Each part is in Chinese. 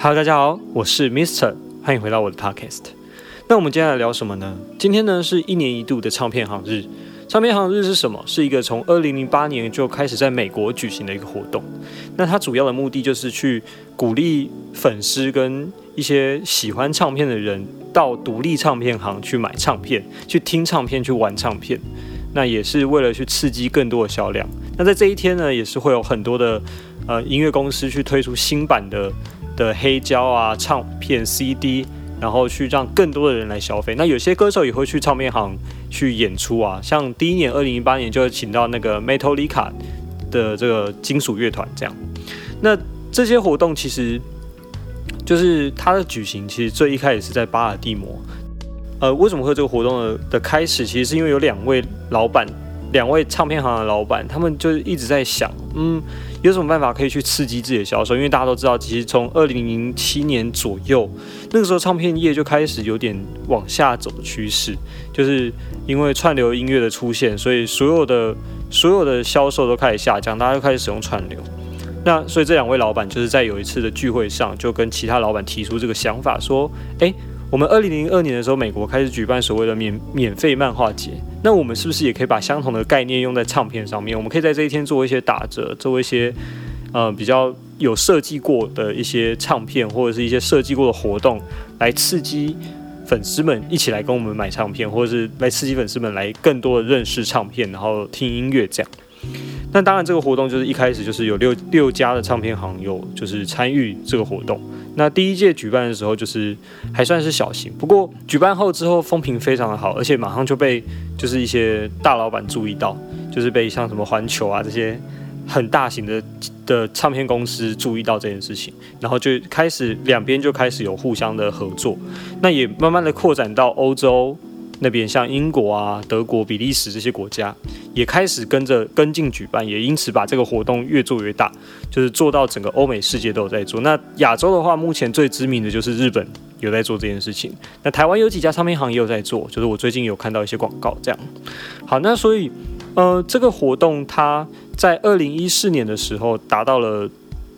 Hello，大家好，我是 Mister，欢迎回到我的 Podcast。那我们接下来聊什么呢？今天呢是一年一度的唱片行日。唱片行日是什么？是一个从二零零八年就开始在美国举行的一个活动。那它主要的目的就是去鼓励粉丝跟一些喜欢唱片的人到独立唱片行去买唱片、去听唱片、去玩唱片。那也是为了去刺激更多的销量。那在这一天呢，也是会有很多的呃音乐公司去推出新版的的黑胶啊唱片 CD，然后去让更多的人来消费。那有些歌手也会去唱片行去演出啊，像第一年二零一八年就请到那个 Metallica 的这个金属乐团这样。那这些活动其实就是它的举行，其实最一开始是在巴尔的摩。呃，为什么会这个活动的的开始？其实是因为有两位老板，两位唱片行的老板，他们就一直在想，嗯，有什么办法可以去刺激自己的销售？因为大家都知道，其实从二零零七年左右，那个时候唱片业就开始有点往下走的趋势，就是因为串流音乐的出现，所以所有的所有的销售都开始下降，大家都开始使用串流。那所以这两位老板就是在有一次的聚会上，就跟其他老板提出这个想法，说，哎。我们二零零二年的时候，美国开始举办所谓的免免费漫画节。那我们是不是也可以把相同的概念用在唱片上面？我们可以在这一天做一些打折，做一些呃比较有设计过的一些唱片，或者是一些设计过的活动，来刺激粉丝们一起来跟我们买唱片，或者是来刺激粉丝们来更多的认识唱片，然后听音乐这样。那当然，这个活动就是一开始就是有六六家的唱片行有就是参与这个活动。那第一届举办的时候就是还算是小型，不过举办后之后风评非常的好，而且马上就被就是一些大老板注意到，就是被像什么环球啊这些很大型的的唱片公司注意到这件事情，然后就开始两边就开始有互相的合作，那也慢慢的扩展到欧洲。那边像英国啊、德国、比利时这些国家也开始跟着跟进举办，也因此把这个活动越做越大，就是做到整个欧美世界都有在做。那亚洲的话，目前最知名的就是日本有在做这件事情。那台湾有几家唱片行也有在做，就是我最近有看到一些广告这样。好，那所以呃，这个活动它在二零一四年的时候达到了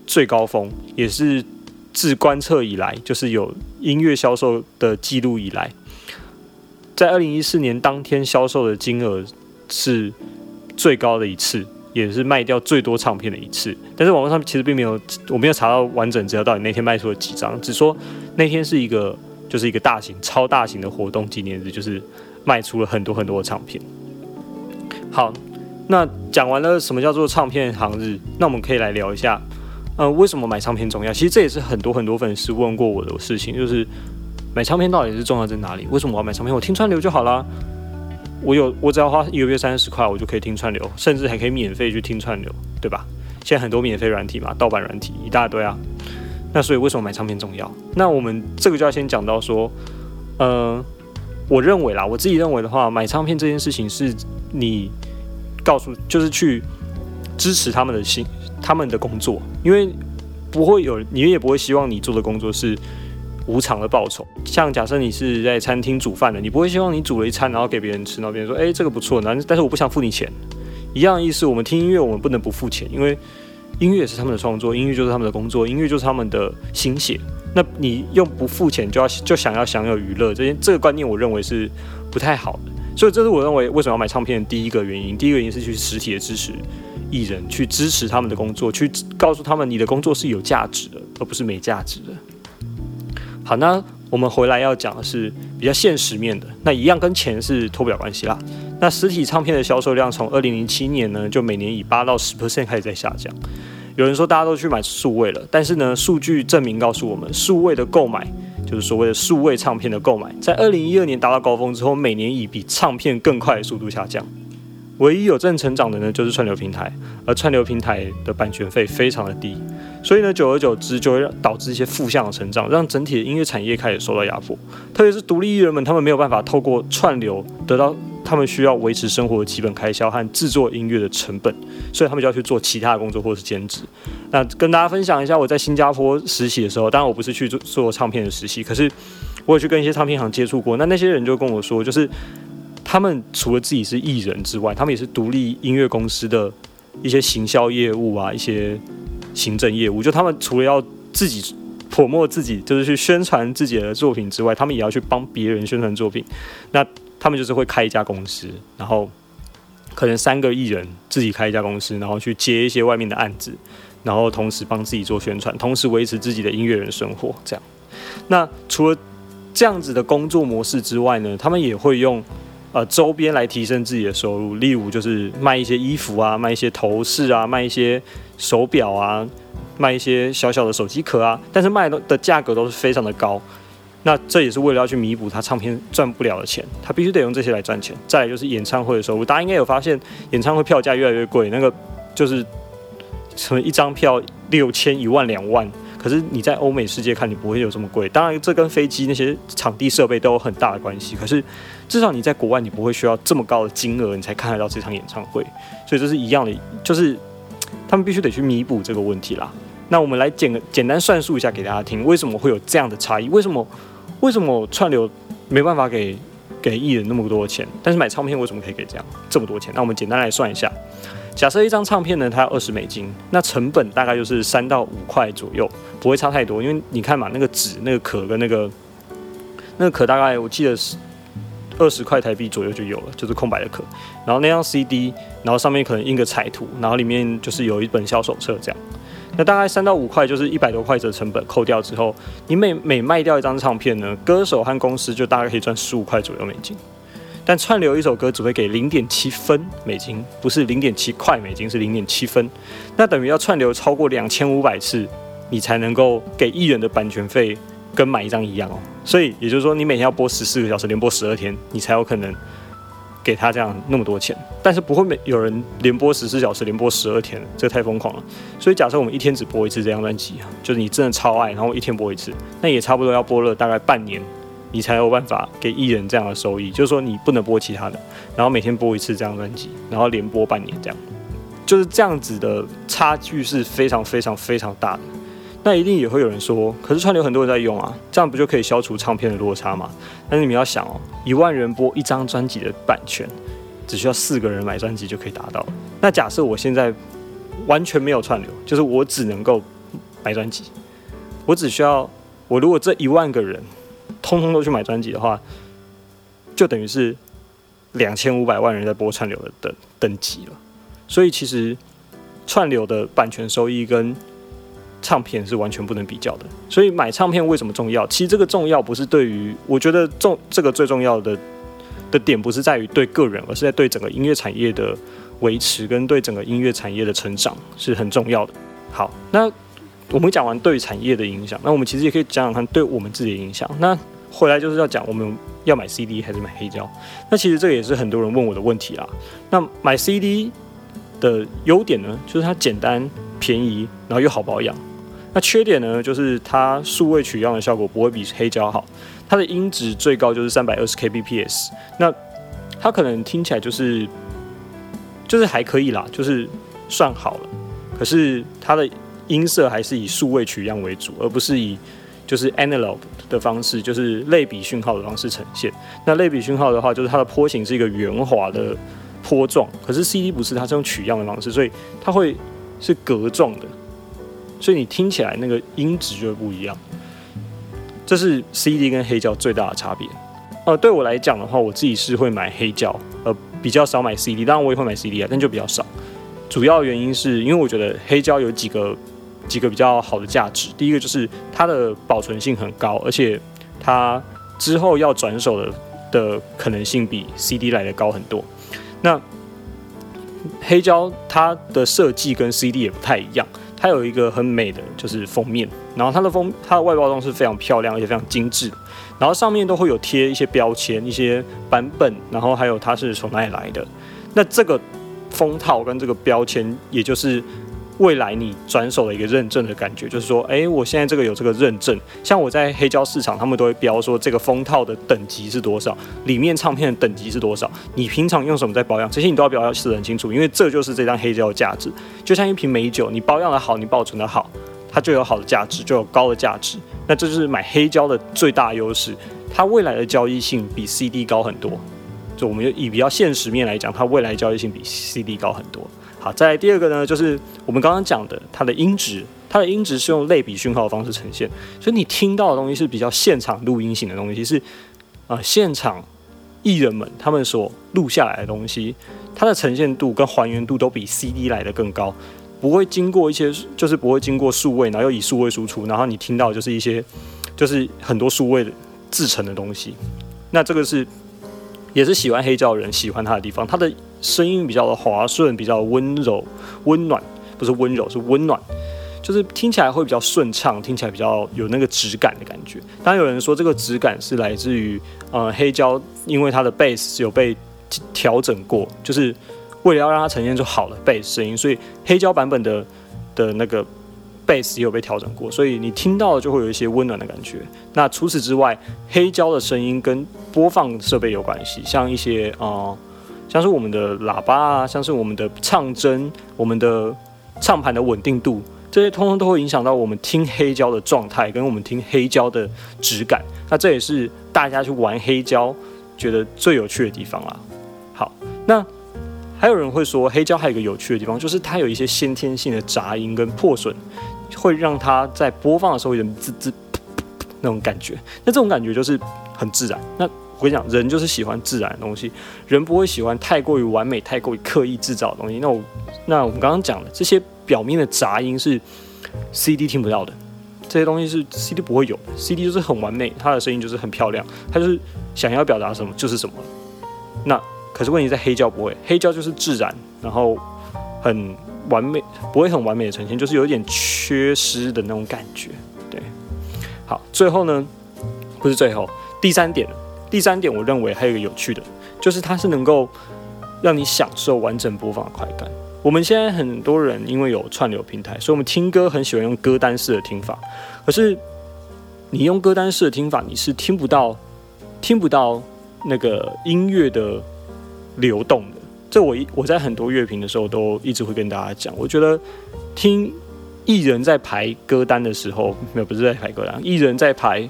最高峰，也是自观测以来就是有音乐销售的记录以来。在二零一四年当天销售的金额是最高的一次，也是卖掉最多唱片的一次。但是网络上其实并没有，我没有查到完整资料，到底那天卖出了几张。只说那天是一个，就是一个大型、超大型的活动纪念日，就是卖出了很多很多的唱片。好，那讲完了什么叫做唱片行日，那我们可以来聊一下，呃，为什么买唱片重要？其实这也是很多很多粉丝问过我的事情，就是。买唱片到底是重要在哪里？为什么我要买唱片？我听川流就好啦。我有，我只要花一个月三十块，我就可以听串流，甚至还可以免费去听串流，对吧？现在很多免费软体嘛，盗版软体一大堆啊。那所以为什么买唱片重要？那我们这个就要先讲到说，呃，我认为啦，我自己认为的话，买唱片这件事情是你告诉，就是去支持他们的心，他们的工作，因为不会有，你也不会希望你做的工作是。无偿的报酬，像假设你是在餐厅煮饭的，你不会希望你煮了一餐然后给别人吃，然后别人说，哎，这个不错，但但是我不想付你钱，一样意思。我们听音乐，我们不能不付钱，因为音乐是他们的创作，音乐就是他们的工作，音乐就是他们的心血。那你用不付钱就要就想要享有娱乐，这些这个观念，我认为是不太好的。所以这是我认为为什么要买唱片的第一个原因。第一个原因是去实体的支持艺人，去支持他们的工作，去告诉他们你的工作是有价值的，而不是没价值的。好，那我们回来要讲的是比较现实面的，那一样跟钱是脱不了关系啦。那实体唱片的销售量从二零零七年呢，就每年以八到十 percent 开始在下降。有人说大家都去买数位了，但是呢，数据证明告诉我们，数位的购买就是所谓的数位唱片的购买，在二零一二年达到高峰之后，每年以比唱片更快的速度下降。唯一有正成长的呢，就是串流平台，而串流平台的版权费非常的低，所以呢，久而久之就会导致一些负向的成长，让整体的音乐产业开始受到压迫。特别是独立艺人们，他们没有办法透过串流得到他们需要维持生活的基本开销和制作音乐的成本，所以他们就要去做其他的工作或是兼职。那跟大家分享一下，我在新加坡实习的时候，当然我不是去做做唱片的实习，可是我也去跟一些唱片行接触过。那那些人就跟我说，就是。他们除了自己是艺人之外，他们也是独立音乐公司的一些行销业务啊，一些行政业务。就他们除了要自己泼墨自己，就是去宣传自己的作品之外，他们也要去帮别人宣传作品。那他们就是会开一家公司，然后可能三个艺人自己开一家公司，然后去接一些外面的案子，然后同时帮自己做宣传，同时维持自己的音乐人生活。这样，那除了这样子的工作模式之外呢，他们也会用。呃，周边来提升自己的收入，例如就是卖一些衣服啊，卖一些头饰啊，卖一些手表啊，卖一些小小的手机壳啊，但是卖的的价格都是非常的高。那这也是为了要去弥补他唱片赚不了的钱，他必须得用这些来赚钱。再来就是演唱会的收入，大家应该有发现，演唱会票价越来越贵，那个就是什么一张票六千、一万、两万。可是你在欧美世界看，你不会有这么贵。当然，这跟飞机那些场地设备都有很大的关系。可是至少你在国外，你不会需要这么高的金额，你才看得到这场演唱会。所以这是一样的，就是他们必须得去弥补这个问题啦。那我们来简简单算数一下给大家听，为什么会有这样的差异？为什么为什么串流没办法给给艺人那么多钱，但是买唱片为什么可以给这样这么多钱？那我们简单来算一下。假设一张唱片呢，它二十美金，那成本大概就是三到五块左右，不会差太多。因为你看嘛，那个纸、那个壳跟那个那个壳，大概我记得是二十块台币左右就有了，就是空白的壳。然后那张 CD，然后上面可能印个彩图，然后里面就是有一本小手册这样。那大概三到五块就是一百多块的成本，扣掉之后，你每每卖掉一张唱片呢，歌手和公司就大概可以赚十五块左右美金。但串流一首歌只会给零点七分美金，不是零点七块美金，是零点七分。那等于要串流超过两千五百次，你才能够给艺人的版权费跟买一张一样哦。所以也就是说，你每天要播十四个小时，连播十二天，你才有可能给他这样那么多钱。但是不会每有人连播十四小时，连播十二天，这太疯狂了。所以假设我们一天只播一次这张专辑啊，就是你真的超爱，然后一天播一次，那也差不多要播了大概半年。你才有办法给艺人这样的收益，就是说你不能播其他的，然后每天播一次这张专辑，然后连播半年这样，就是这样子的差距是非常非常非常大的。那一定也会有人说，可是串流很多人在用啊，这样不就可以消除唱片的落差吗？但是你们要想哦，一万人播一张专辑的版权，只需要四个人买专辑就可以达到。那假设我现在完全没有串流，就是我只能够买专辑，我只需要我如果这一万个人。通通都去买专辑的话，就等于是两千五百万人在播串流的等等级了。所以其实串流的版权收益跟唱片是完全不能比较的。所以买唱片为什么重要？其实这个重要不是对于我觉得重这个最重要的的点不是在于对个人，而是在对整个音乐产业的维持跟对整个音乐产业的成长是很重要的。好，那。我们讲完对产业的影响，那我们其实也可以讲讲看对我们自己的影响。那回来就是要讲我们要买 CD 还是买黑胶。那其实这个也是很多人问我的问题啦。那买 CD 的优点呢，就是它简单、便宜，然后又好保养。那缺点呢，就是它数位取样的效果不会比黑胶好。它的音质最高就是三百二十 kbps。那它可能听起来就是就是还可以啦，就是算好了。可是它的音色还是以数位取样为主，而不是以就是 analog 的方式，就是类比讯号的方式呈现。那类比讯号的话，就是它的波形是一个圆滑的波状，可是 CD 不是，它是用取样的方式，所以它会是格状的，所以你听起来那个音质就会不一样。这是 CD 跟黑胶最大的差别。呃，对我来讲的话，我自己是会买黑胶，呃，比较少买 CD，当然我也会买 CD 啊，但就比较少。主要原因是因为我觉得黑胶有几个。几个比较好的价值，第一个就是它的保存性很高，而且它之后要转手的的可能性比 CD 来的高很多。那黑胶它的设计跟 CD 也不太一样，它有一个很美的就是封面，然后它的封它的外包装是非常漂亮而且非常精致，然后上面都会有贴一些标签、一些版本，然后还有它是从哪里来的。那这个封套跟这个标签，也就是。未来你转手的一个认证的感觉，就是说，哎，我现在这个有这个认证，像我在黑胶市场，他们都会标说这个封套的等级是多少，里面唱片的等级是多少，你平常用什么在保养，这些你都要标要写得很清楚，因为这就是这张黑胶的价值。就像一瓶美酒，你保养的好，你保存的好，它就有好的价值，就有高的价值。那这就是买黑胶的最大优势，它未来的交易性比 CD 高很多。就我们以比较现实面来讲，它未来交易性比 CD 高很多。好，再第二个呢，就是我们刚刚讲的它的音质，它的音质是用类比讯号的方式呈现，所以你听到的东西是比较现场录音型的东西，是啊现场艺人们他们所录下来的东西，它的呈现度跟还原度都比 CD 来的更高，不会经过一些就是不会经过数位，然后又以数位输出，然后你听到就是一些就是很多数位的制成的东西，那这个是也是喜欢黑胶人喜欢它的地方，它的声音比较的滑顺，比较温柔温暖。不是温柔，是温暖，就是听起来会比较顺畅，听起来比较有那个质感的感觉。当然有人说这个质感是来自于呃黑胶，因为它的贝斯有被调整过，就是为了要让它呈现出好的贝斯声音，所以黑胶版本的的那个贝斯也有被调整过，所以你听到了就会有一些温暖的感觉。那除此之外，黑胶的声音跟播放设备有关系，像一些啊，像是我们的喇叭啊，像是我们的唱针，我们的。唱盘的稳定度，这些通通都会影响到我们听黑胶的状态，跟我们听黑胶的质感。那这也是大家去玩黑胶觉得最有趣的地方啦。好，那还有人会说黑胶还有一个有趣的地方，就是它有一些先天性的杂音跟破损，会让它在播放的时候有点滋滋那种感觉。那这种感觉就是很自然。那我跟你讲，人就是喜欢自然的东西，人不会喜欢太过于完美、太过于刻意制造的东西。那我，那我们刚刚讲的这些表面的杂音是 CD 听不到的，这些东西是 CD 不会有的。CD 就是很完美，它的声音就是很漂亮，它就是想要表达什么就是什么。那可是问题在黑胶不会，黑胶就是自然，然后很完美，不会很完美的呈现，就是有一点缺失的那种感觉。对，好，最后呢，不是最后，第三点。第三点，我认为还有一个有趣的，就是它是能够让你享受完整播放的快感。我们现在很多人因为有串流平台，所以我们听歌很喜欢用歌单式的听法。可是你用歌单式的听法，你是听不到听不到那个音乐的流动的。这我我在很多乐评的时候都一直会跟大家讲，我觉得听艺人在排歌单的时候，没有不是在排歌单，艺人在排。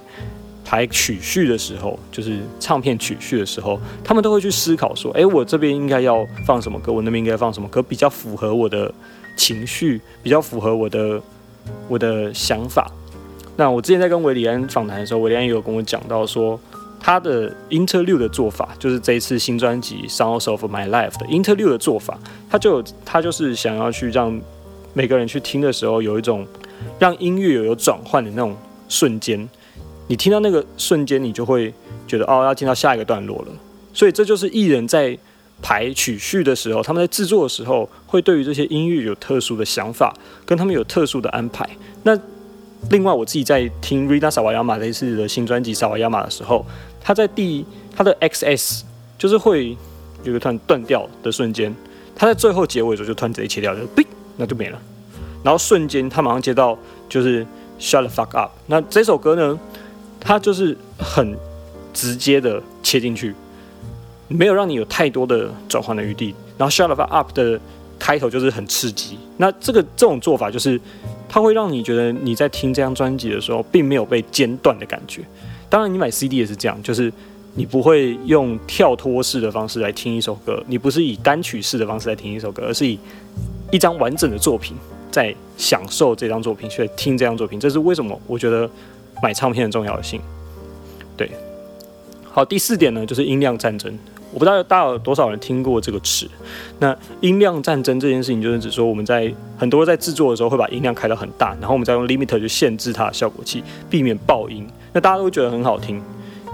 排曲序的时候，就是唱片曲序的时候，他们都会去思考说：，哎，我这边应该要放什么歌，我那边应该放什么歌，比较符合我的情绪，比较符合我的我的想法。那我之前在跟维里安访谈的时候，维里安也有跟我讲到说，他的 interlude 的做法，就是这一次新专辑《Songs of My Life》的 interlude 的做法，他就他就是想要去让每个人去听的时候，有一种让音乐有有转换的那种瞬间。你听到那个瞬间，你就会觉得哦，要听到下一个段落了。所以这就是艺人在排曲序的时候，他们在制作的时候，会对于这些音乐有特殊的想法，跟他们有特殊的安排。那另外，我自己在听 Rina Sawayama 这次的新专辑《Sawayama》的时候，他在第他的 XS 就是会有个突然断掉的瞬间，他在最后结尾的时候就突然直接切掉，就哔，那就没了。然后瞬间他马上接到就是 Shut the fuck up。那这首歌呢？它就是很直接的切进去，没有让你有太多的转换的余地。然后 shut up 的开头就是很刺激。那这个这种做法就是，它会让你觉得你在听这张专辑的时候，并没有被间断的感觉。当然，你买 CD 也是这样，就是你不会用跳脱式的方式来听一首歌，你不是以单曲式的方式来听一首歌，而是以一张完整的作品在享受这张作品，去听这张作品。这是为什么？我觉得。买唱片的重要性，对，好，第四点呢，就是音量战争。我不知道大家有多少人听过这个词。那音量战争这件事情，就是指说我们在很多在制作的时候会把音量开得很大，然后我们再用 limiter 去限制它的效果器，避免爆音。那大家都觉得很好听。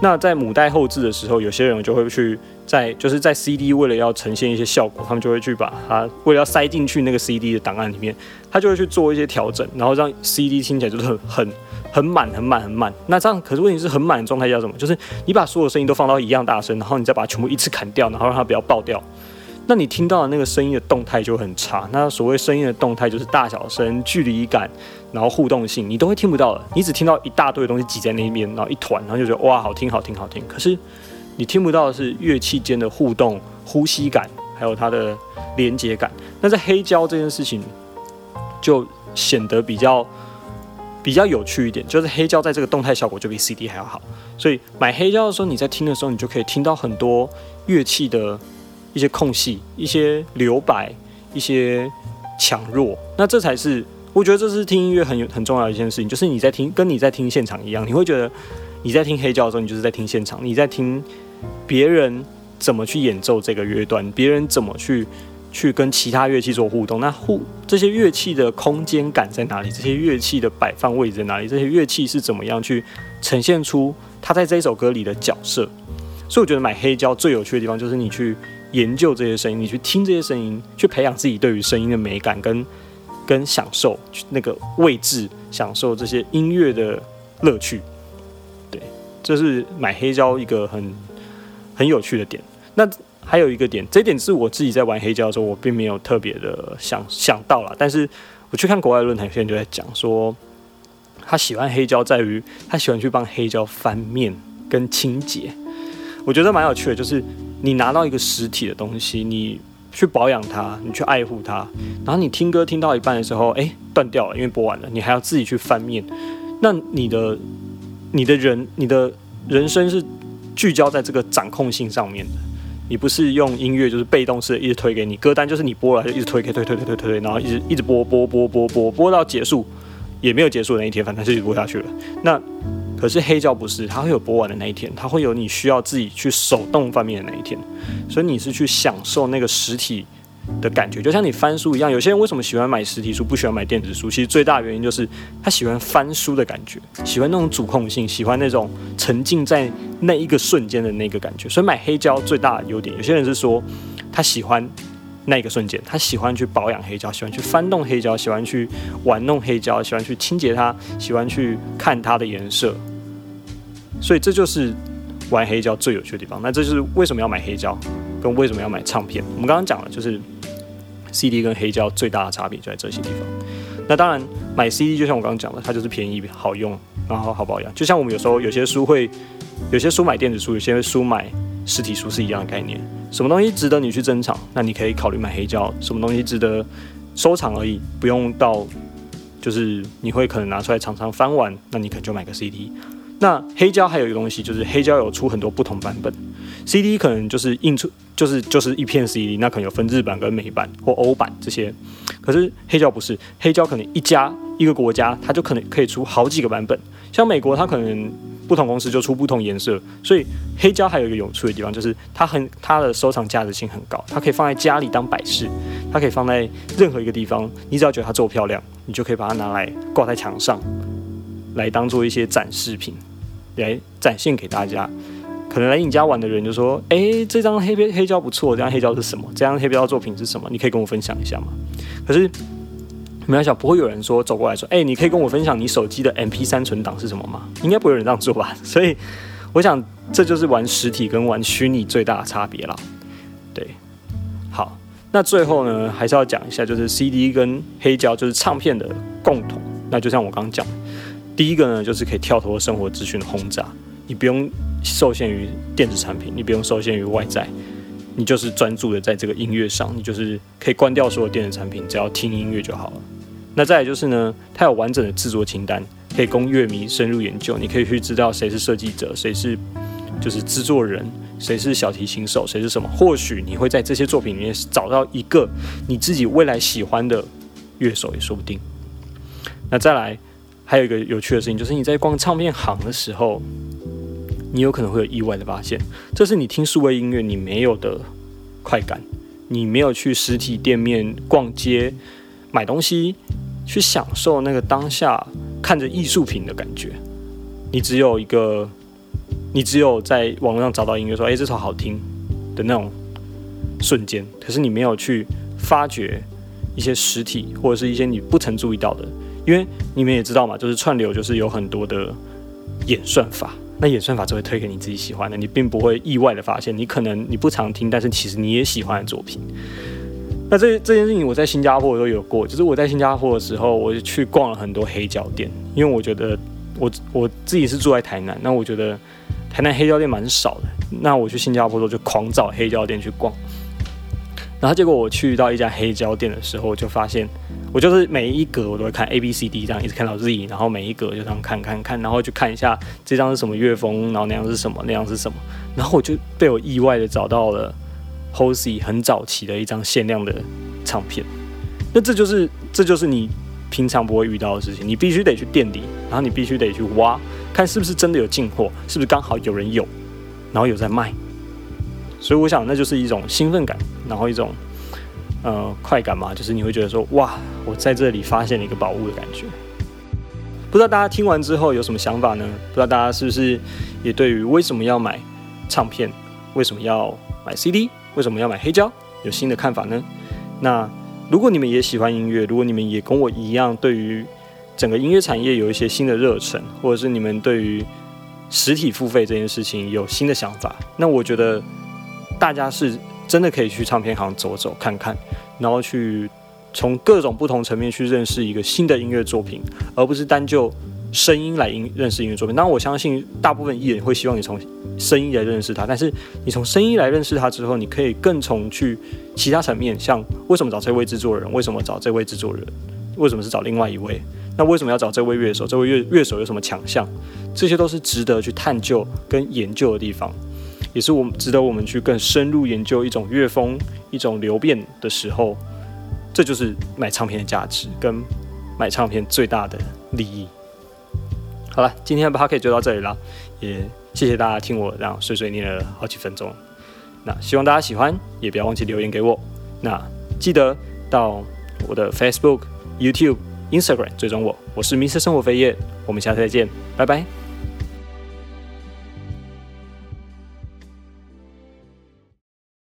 那在母带后置的时候，有些人就会去在就是在 CD 为了要呈现一些效果，他们就会去把它为了要塞进去那个 CD 的档案里面，他就会去做一些调整，然后让 CD 听起来就是很很。很满，很满，很满。那这样，可是问题是很满的状态叫什么？就是你把所有声音都放到一样大声，然后你再把它全部一次砍掉，然后让它不要爆掉。那你听到的那个声音的动态就很差。那所谓声音的动态，就是大小声、距离感，然后互动性，你都会听不到的。你只听到一大堆东西挤在那边，然后一团，然后就觉得哇，好听，好听，好听。可是你听不到的是乐器间的互动、呼吸感，还有它的连接感。那在黑胶这件事情，就显得比较。比较有趣一点，就是黑胶在这个动态效果就比 CD 还要好，所以买黑胶的时候，你在听的时候，你就可以听到很多乐器的一些空隙、一些留白、一些强弱，那这才是我觉得这是听音乐很有很重要的一件事情，就是你在听，跟你在听现场一样，你会觉得你在听黑胶的时候，你就是在听现场，你在听别人怎么去演奏这个乐段，别人怎么去去跟其他乐器做互动，那互这些乐器的空间感在哪里？这些乐器的摆放位置在哪里？这些乐器是怎么样去呈现出它在这一首歌里的角色？所以我觉得买黑胶最有趣的地方就是你去研究这些声音，你去听这些声音，去培养自己对于声音的美感跟跟享受那个位置，享受这些音乐的乐趣。对，这是买黑胶一个很很有趣的点。那还有一个点，这一点是我自己在玩黑胶的时候，我并没有特别的想想到了。但是我去看国外论坛，有些人就在讲说，他喜欢黑胶在于他喜欢去帮黑胶翻面跟清洁。我觉得蛮有趣的，就是你拿到一个实体的东西，你去保养它，你去爱护它，然后你听歌听到一半的时候，哎，断掉了，因为播完了，你还要自己去翻面。那你的你的人你的人生是聚焦在这个掌控性上面的，你不是用音乐就是被动式的一直推给你歌单，就是你播了就一直推给推推推推推，然后一直一直播播播播播播到结束，也没有结束那一天，反正就一直播下去了。那可是黑胶不是，它会有播完的那一天，它会有你需要自己去手动翻面的那一天，所以你是去享受那个实体的感觉，就像你翻书一样。有些人为什么喜欢买实体书，不喜欢买电子书？其实最大的原因就是他喜欢翻书的感觉，喜欢那种主控性，喜欢那种沉浸在那一个瞬间的那个感觉。所以买黑胶最大的优点，有些人是说他喜欢那个瞬间，他喜欢去保养黑胶，喜欢去翻动黑胶，喜欢去玩弄黑胶，喜欢去清洁它，喜欢去看它的颜色。所以这就是玩黑胶最有趣的地方。那这就是为什么要买黑胶，跟为什么要买唱片。我们刚刚讲了，就是 CD 跟黑胶最大的差别就在这些地方。那当然，买 CD 就像我刚刚讲的，它就是便宜、好用，然后好保养。就像我们有时候有些书会，有些书买电子书，有些书买实体书是一样的概念。什么东西值得你去珍藏，那你可以考虑买黑胶；什么东西值得收藏而已，不用到就是你会可能拿出来常常翻玩，那你可能就买个 CD。那黑胶还有一个东西，就是黑胶有出很多不同版本，CD 可能就是印出就是就是一片 CD，那可能有分日版跟美版或欧版这些，可是黑胶不是，黑胶可能一家一个国家它就可能可以出好几个版本，像美国它可能不同公司就出不同颜色，所以黑胶还有一个有趣的地方，就是它很它的收藏价值性很高，它可以放在家里当摆饰，它可以放在任何一个地方，你只要觉得它做漂亮，你就可以把它拿来挂在墙上。来当做一些展示品，来展现给大家。可能来你家玩的人就说：“哎，这张黑黑胶不错，这张黑胶是什么？这张黑胶作品是什么？你可以跟我分享一下吗？”可是没有想，不会有人说走过来说：“哎，你可以跟我分享你手机的 MP 三存档是什么吗？”应该不会有人这样做吧？所以我想，这就是玩实体跟玩虚拟最大的差别了。对，好，那最后呢，还是要讲一下，就是 CD 跟黑胶就是唱片的共同。那就像我刚刚讲。第一个呢，就是可以跳脱生活资讯的轰炸，你不用受限于电子产品，你不用受限于外在，你就是专注的在这个音乐上，你就是可以关掉所有电子产品，只要听音乐就好了。那再来就是呢，它有完整的制作清单，可以供乐迷深入研究，你可以去知道谁是设计者，谁是就是制作人，谁是小提琴手，谁是什么。或许你会在这些作品里面找到一个你自己未来喜欢的乐手也说不定。那再来。还有一个有趣的事情，就是你在逛唱片行的时候，你有可能会有意外的发现，这是你听数位音乐你没有的快感，你没有去实体店面逛街买东西，去享受那个当下看着艺术品的感觉，你只有一个，你只有在网络上找到音乐说，哎，这首好听的那种瞬间，可是你没有去发掘一些实体或者是一些你不曾注意到的。因为你们也知道嘛，就是串流就是有很多的演算法，那演算法只会推给你自己喜欢的，你并不会意外的发现，你可能你不常听，但是其实你也喜欢的作品。那这这件事情我在新加坡都有过，就是我在新加坡的时候，我就去逛了很多黑胶店，因为我觉得我我自己是住在台南，那我觉得台南黑胶店蛮少的，那我去新加坡的时候就狂找黑胶店去逛，然后结果我去到一家黑胶店的时候，就发现。我就是每一格我都会看 A B C D 这样一直看到 Z，然后每一格就这样看看看，然后就看一下这张是什么乐风，然后那样是什么，那样是什么，然后我就被我意外的找到了 Hosey 很早期的一张限量的唱片。那这就是这就是你平常不会遇到的事情，你必须得去店里，然后你必须得去挖，看是不是真的有进货，是不是刚好有人有，然后有在卖。所以我想，那就是一种兴奋感，然后一种呃快感嘛，就是你会觉得说，哇，我在这里发现了一个宝物的感觉。不知道大家听完之后有什么想法呢？不知道大家是不是也对于为什么要买唱片，为什么要买 CD，为什么要买黑胶，有新的看法呢？那如果你们也喜欢音乐，如果你们也跟我一样，对于整个音乐产业有一些新的热忱，或者是你们对于实体付费这件事情有新的想法，那我觉得大家是真的可以去唱片行走走看看，然后去从各种不同层面去认识一个新的音乐作品，而不是单就声音来音认识音乐作品。当然，我相信大部分艺人会希望你从声音来认识他，但是你从声音来认识他之后，你可以更从去其他层面，像为什么找这位制作人，为什么找这位制作人，为什么是找另外一位，那为什么要找这位乐手，这位乐乐手有什么强项，这些都是值得去探究跟研究的地方，也是我们值得我们去更深入研究一种乐风、一种流变的时候，这就是买唱片的价值跟买唱片最大的利益。好了，今天的 p o c a s t 就到这里了，也谢谢大家听我这样碎碎念了好几分钟。那希望大家喜欢，也不要忘记留言给我。那记得到我的 Facebook、YouTube、Instagram 追踪我，我是 Mr 生活飞叶，我们下次再见，拜拜。